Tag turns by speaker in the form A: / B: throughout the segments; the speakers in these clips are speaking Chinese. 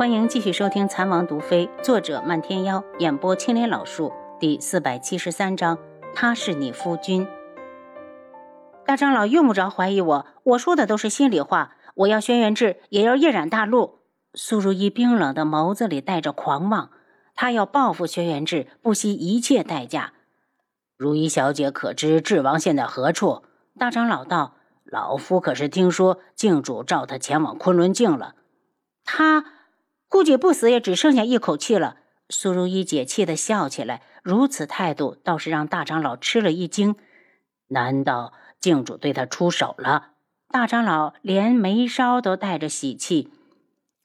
A: 欢迎继续收听《残王毒妃》，作者漫天妖，演播青莲老树，第四百七十三章。他是你夫君。大长老用不着怀疑我，我说的都是心里话。我要轩辕志，也要夜染大陆。苏如意冰冷的眸子里带着狂妄，她要报复轩辕志，不惜一切代价。
B: 如意小姐可知智王现在何处？
A: 大长老道：“
B: 老夫可是听说镜主召他前往昆仑镜了。
A: 他估计不死也只剩下一口气了。”苏如意解气的笑起来，如此态度倒是让大长老吃了一惊。
B: 难道镜主对他出手了？
A: 大长老连眉梢都带着喜气。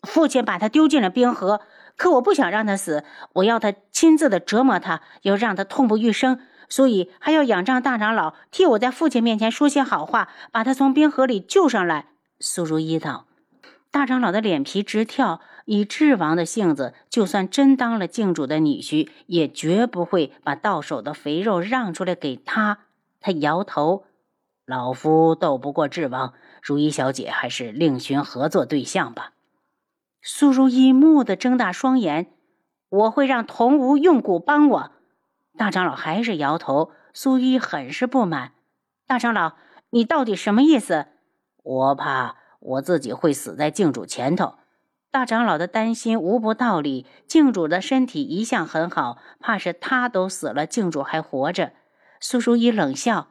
A: 父亲把他丢进了冰河，可我不想让他死，我要他亲自的折磨他，要让他痛不欲生。所以还要仰仗大长老替我在父亲面前说些好话，把他从冰河里救上来。苏如意道：“大长老的脸皮直跳，以智王的性子，就算真当了镜主的女婿，也绝不会把到手的肥肉让出来给他。”他摇头：“
B: 老夫斗不过智王，如意小姐还是另寻合作对象吧。”
A: 苏如意蓦地睁大双眼：“我会让童无用蛊帮我。”大长老还是摇头，苏一很是不满。大长老，你到底什么意思？
B: 我怕我自己会死在镜主前头。
A: 大长老的担心无不道理。镜主的身体一向很好，怕是他都死了，镜主还活着。苏淑仪冷笑：“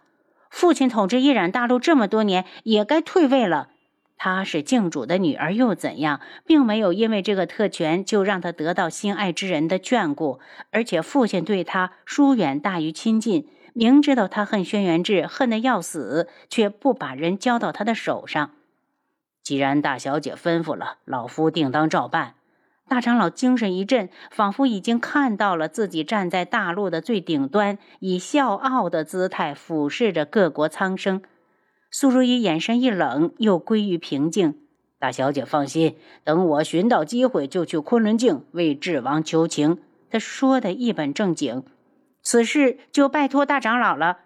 A: 父亲统治一染大陆这么多年，也该退位了。”她是镜主的女儿又怎样，并没有因为这个特权就让她得到心爱之人的眷顾。而且父亲对她疏远大于亲近，明知道他恨轩辕志，恨得要死，却不把人交到他的手上。
B: 既然大小姐吩咐了，老夫定当照办。
A: 大长老精神一振，仿佛已经看到了自己站在大陆的最顶端，以笑傲的姿态俯视着各国苍生。苏如意眼神一冷，又归于平静。
B: 大小姐放心，等我寻到机会，就去昆仑镜为智王求情。
A: 他说的一本正经，此事就拜托大长老了。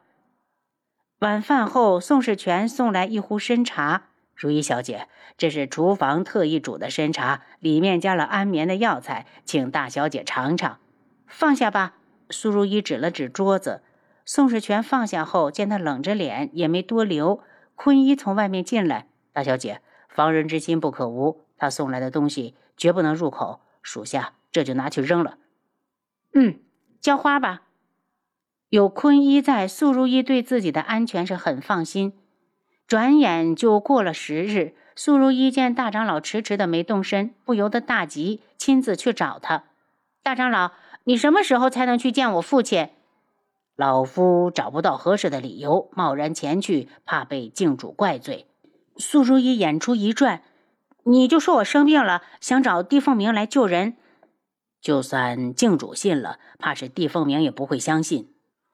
A: 晚饭后，宋世全送来一壶参茶。
B: 如意小姐，这是厨房特意煮的参茶，里面加了安眠的药材，请大小姐尝尝。
A: 放下吧。苏如意指了指桌子。宋世全放下后，见他冷着脸，也没多留。坤一从外面进来，
B: 大小姐，防人之心不可无。他送来的东西绝不能入口，属下这就拿去扔了。
A: 嗯，浇花吧。有坤一在，苏如意对自己的安全是很放心。转眼就过了十日，苏如意见大长老迟迟的没动身，不由得大急，亲自去找他。大长老，你什么时候才能去见我父亲？
B: 老夫找不到合适的理由，贸然前去，怕被镜主怪罪。
A: 苏如意眼珠一转：“你就说我生病了，想找帝凤鸣来救人。
B: 就算镜主信了，怕是帝凤鸣也不会相信。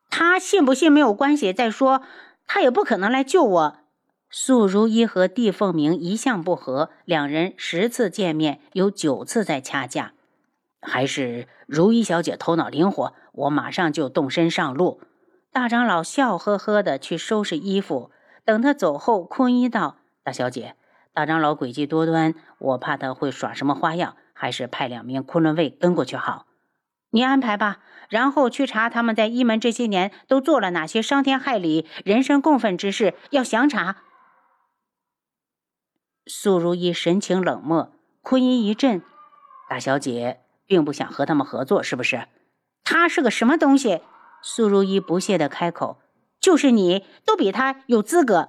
A: 他信不信没有关系。再说，他也不可能来救我。”素如一和帝凤鸣一向不和，两人十次见面，有九次在掐架。
B: 还是如意小姐头脑灵活，我马上就动身上路。
A: 大长老笑呵呵的去收拾衣服，等他走后，坤一道：“
B: 大小姐，大长老诡计多端，我怕他会耍什么花样，还是派两名昆仑卫跟过去好。
A: 你安排吧，然后去查他们在一门这些年都做了哪些伤天害理、人神共愤之事，要详查。”苏如意神情冷漠，坤一一震：“
B: 大小姐。”并不想和他们合作，是不是？
A: 他是个什么东西？苏如意不屑的开口：“就是你，都比他有资格。”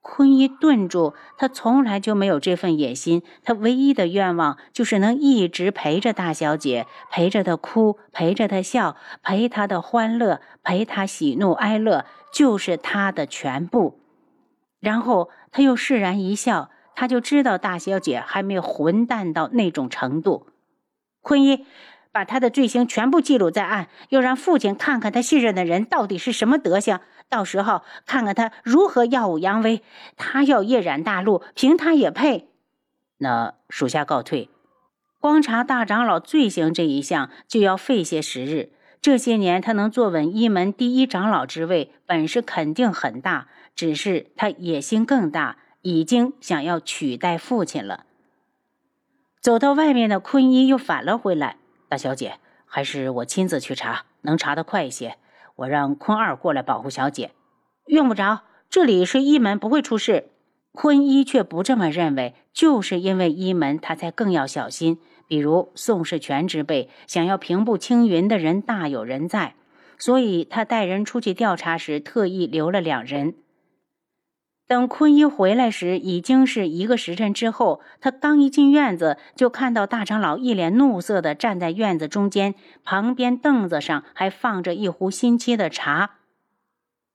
A: 坤一顿住，他从来就没有这份野心。他唯一的愿望就是能一直陪着大小姐，陪着她哭，陪着她笑，陪她的欢乐，陪她喜怒哀乐，就是他的全部。然后他又释然一笑，他就知道大小姐还没有混蛋到那种程度。坤一，把他的罪行全部记录在案，又让父亲看看他信任的人到底是什么德行，到时候看看他如何耀武扬威。他要夜染大陆，凭他也配。
B: 那属下告退。
A: 光查大长老罪行这一项，就要费些时日。这些年他能坐稳一门第一长老之位，本事肯定很大，只是他野心更大，已经想要取代父亲了。走到外面的坤一又返了回来。大小姐，还是我亲自去查，能查得快一些。我让坤二过来保护小姐。
B: 用不着，这里是一门，不会出事。
A: 坤一却不这么认为，就是因为一门，他才更要小心。比如宋世权之辈，想要平步青云的人大有人在，所以他带人出去调查时，特意留了两人。等坤一回来时，已经是一个时辰之后。他刚一进院子，就看到大长老一脸怒色的站在院子中间，旁边凳子上还放着一壶新沏的茶。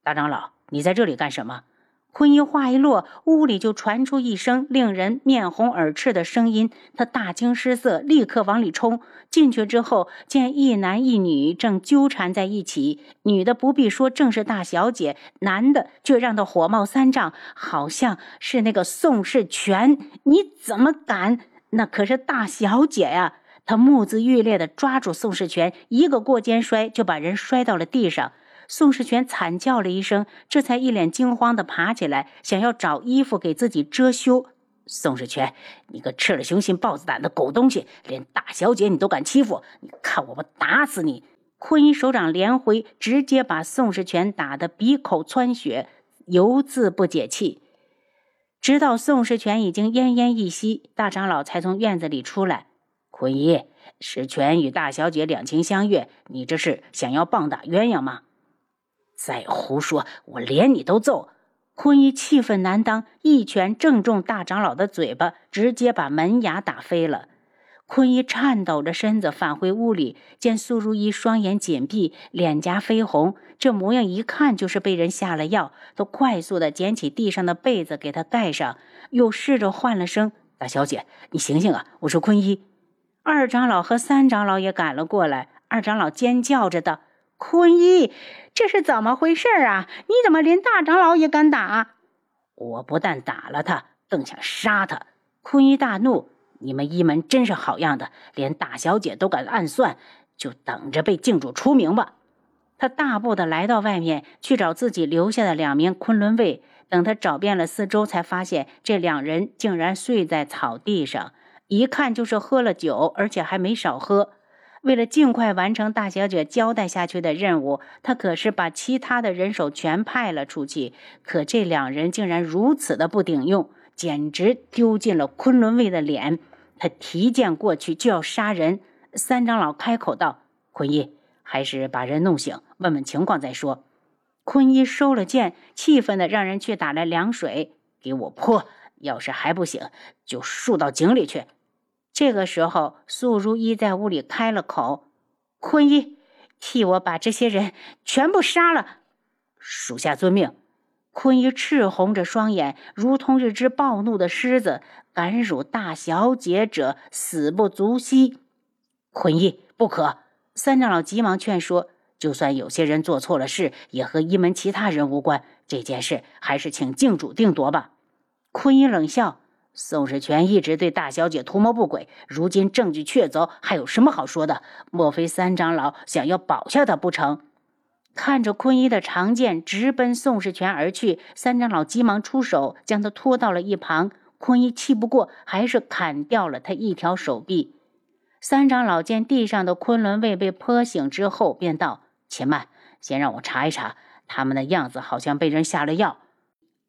B: 大长老，你在这里干什么？
A: 坤一话一落，屋里就传出一声令人面红耳赤的声音。他大惊失色，立刻往里冲。进去之后，见一男一女正纠缠在一起。女的不必说，正是大小姐；男的却让他火冒三丈，好像是那个宋世全。你怎么敢？那可是大小姐呀！他目眦欲裂地抓住宋世全，一个过肩摔，就把人摔到了地上。宋世全惨叫了一声，这才一脸惊慌的爬起来，想要找衣服给自己遮羞。宋世全，你个吃了雄心豹子胆的狗东西，连大小姐你都敢欺负！你看我不打死你！坤一手掌连挥，直接把宋世全打得鼻口窜血，犹自不解气。直到宋世全已经奄奄一息，大长老才从院子里出来。
B: 坤一，世全与大小姐两情相悦，你这是想要棒打鸳鸯吗？
A: 再胡说，我连你都揍！坤一气愤难当，一拳正中大长老的嘴巴，直接把门牙打飞了。坤一颤抖着身子返回屋里，见苏如意双眼紧闭，脸颊绯红，这模样一看就是被人下了药。都快速的捡起地上的被子给她盖上，又试着唤了声：“大小姐，你醒醒啊！我是坤一。”二长老和三长老也赶了过来，二长老尖叫着道。坤一，这是怎么回事啊？你怎么连大长老也敢打？
B: 我不但打了他，更想杀他。坤一大怒：“你们一门真是好样的，连大小姐都敢暗算，就等着被靖主除名吧！”
A: 他大步的来到外面去找自己留下的两名昆仑卫。等他找遍了四周，才发现这两人竟然睡在草地上，一看就是喝了酒，而且还没少喝。为了尽快完成大小姐交代下去的任务，他可是把其他的人手全派了出去。可这两人竟然如此的不顶用，简直丢尽了昆仑卫的脸。他提剑过去就要杀人，三长老开口道：“坤一，还是把人弄醒，问问情况再说。”坤一收了剑，气愤的让人去打来凉水给我泼。要是还不醒，就竖到井里去。这个时候，素如一在屋里开了口：“坤一，替我把这些人全部杀了。”
B: 属下遵命。
A: 坤一赤红着双眼，如同一只暴怒的狮子。敢辱大小姐者，死不足惜。
B: 坤一，不可！三长老急忙劝说：“就算有些人做错了事，也和一门其他人无关。这件事还是请静主定夺吧。”
A: 坤一冷笑。
B: 宋世全一直对大小姐图谋不轨，如今证据确凿，还有什么好说的？莫非三长老想要保下他不成？
A: 看着坤一的长剑直奔宋世全而去，三长老急忙出手，将他拖到了一旁。坤一气不过，还是砍掉了他一条手臂。三长老见地上的昆仑卫被泼醒之后，便道：“且慢，先让我查一查，他们的样子好像被人下了药。”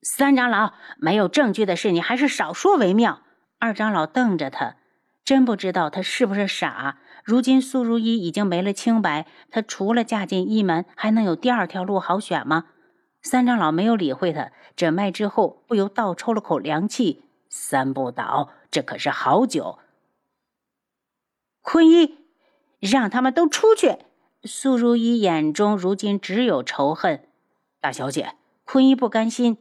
A: 三长老，没有证据的事，你还是少说为妙。二长老瞪着他，真不知道他是不是傻。如今苏如意已经没了清白，他除了嫁进一门，还能有第二条路好选吗？三长老没有理会他，诊脉之后，不由倒抽了口凉气。
B: 三不倒，这可是好酒。
A: 坤一，让他们都出去。苏如意眼中如今只有仇恨。
B: 大小姐，
A: 坤一不甘心。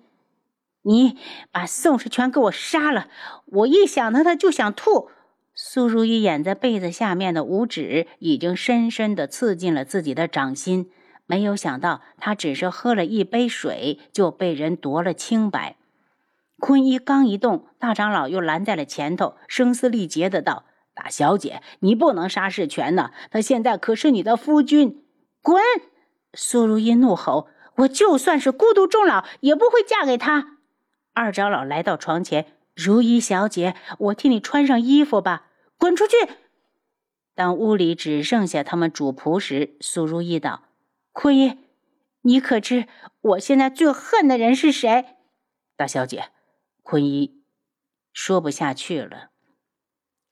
A: 你把宋世全给我杀了！我一想到他就想吐。苏如意掩在被子下面的五指已经深深的刺进了自己的掌心。没有想到，他只是喝了一杯水就被人夺了清白。坤一刚一动，大长老又拦在了前头，声嘶力竭的道：“大小姐，你不能杀世全呐！他现在可是你的夫君。”滚！苏如意怒吼：“我就算是孤独终老，也不会嫁给他。”二长老来到床前，如意小姐，我替你穿上衣服吧。滚出去！
B: 当屋里只剩下他们主仆时，苏如意道：“坤一，你可知我现在最恨的人是谁？”
A: 大小姐，坤一说不下去了。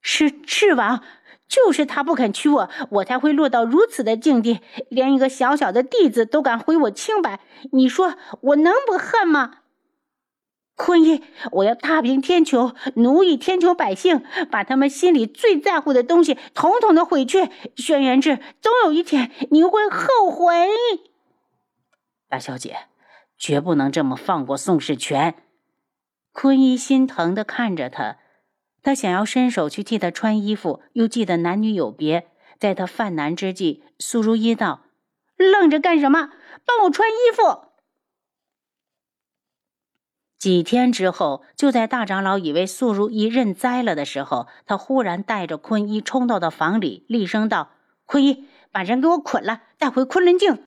B: 是赤王，就是他不肯娶我，我才会落到如此的境地，连一个小小的弟子都敢毁我清白。你说我能不恨吗？坤一，我要踏平天穹，奴役天穹百姓，把他们心里最在乎的东西统统的毁去。轩辕志，总有一天你会后悔。
A: 大小姐，绝不能这么放过宋世权。
B: 坤一心疼的看着他，他想要伸手去替他穿衣服，又记得男女有别，在他犯难之际，苏如意道：“愣着干什么？帮我穿衣服。”几天之后，就在大长老以为素如一认栽了的时候，他忽然带着坤一冲到了房里，厉声道：“坤一，把人给我捆了，带回昆仑镜。”